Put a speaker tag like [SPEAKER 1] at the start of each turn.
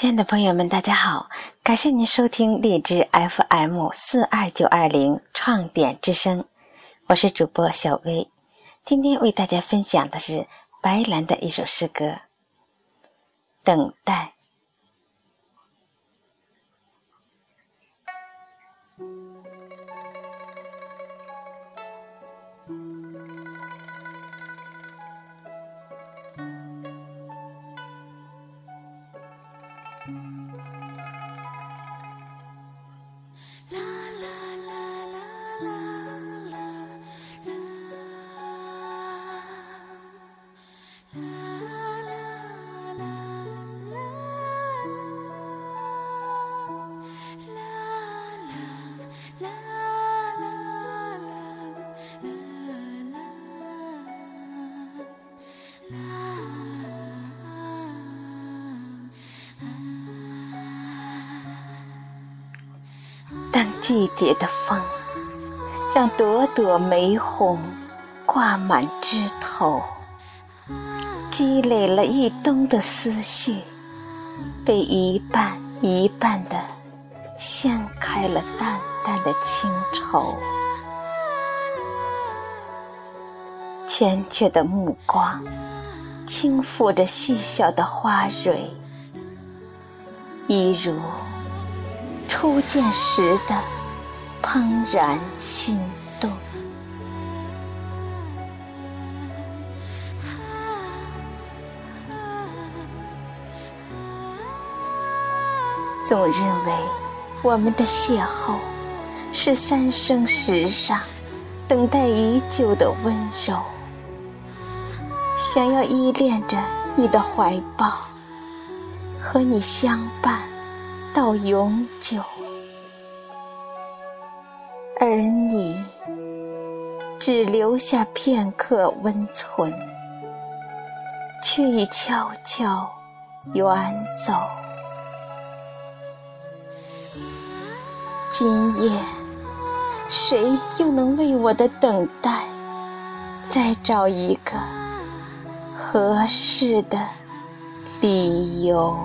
[SPEAKER 1] 亲爱的朋友们，大家好！感谢您收听荔枝 FM 四二九二零创点之声，我是主播小薇。今天为大家分享的是白兰的一首诗歌《等待》。啦啦啦啦啦啦啦啦季节的风让朵朵玫红挂满枝头，积累了一冬的思绪，被一半一半的掀开了淡淡的清愁。缱绻的目光轻抚着细小的花蕊，一如。初见时的怦然心动，总认为我们的邂逅是三生石上等待已久的温柔，想要依恋着你的怀抱，和你相伴。到永久，而你只留下片刻温存，却已悄悄远走。今夜，谁又能为我的等待再找一个合适的理由？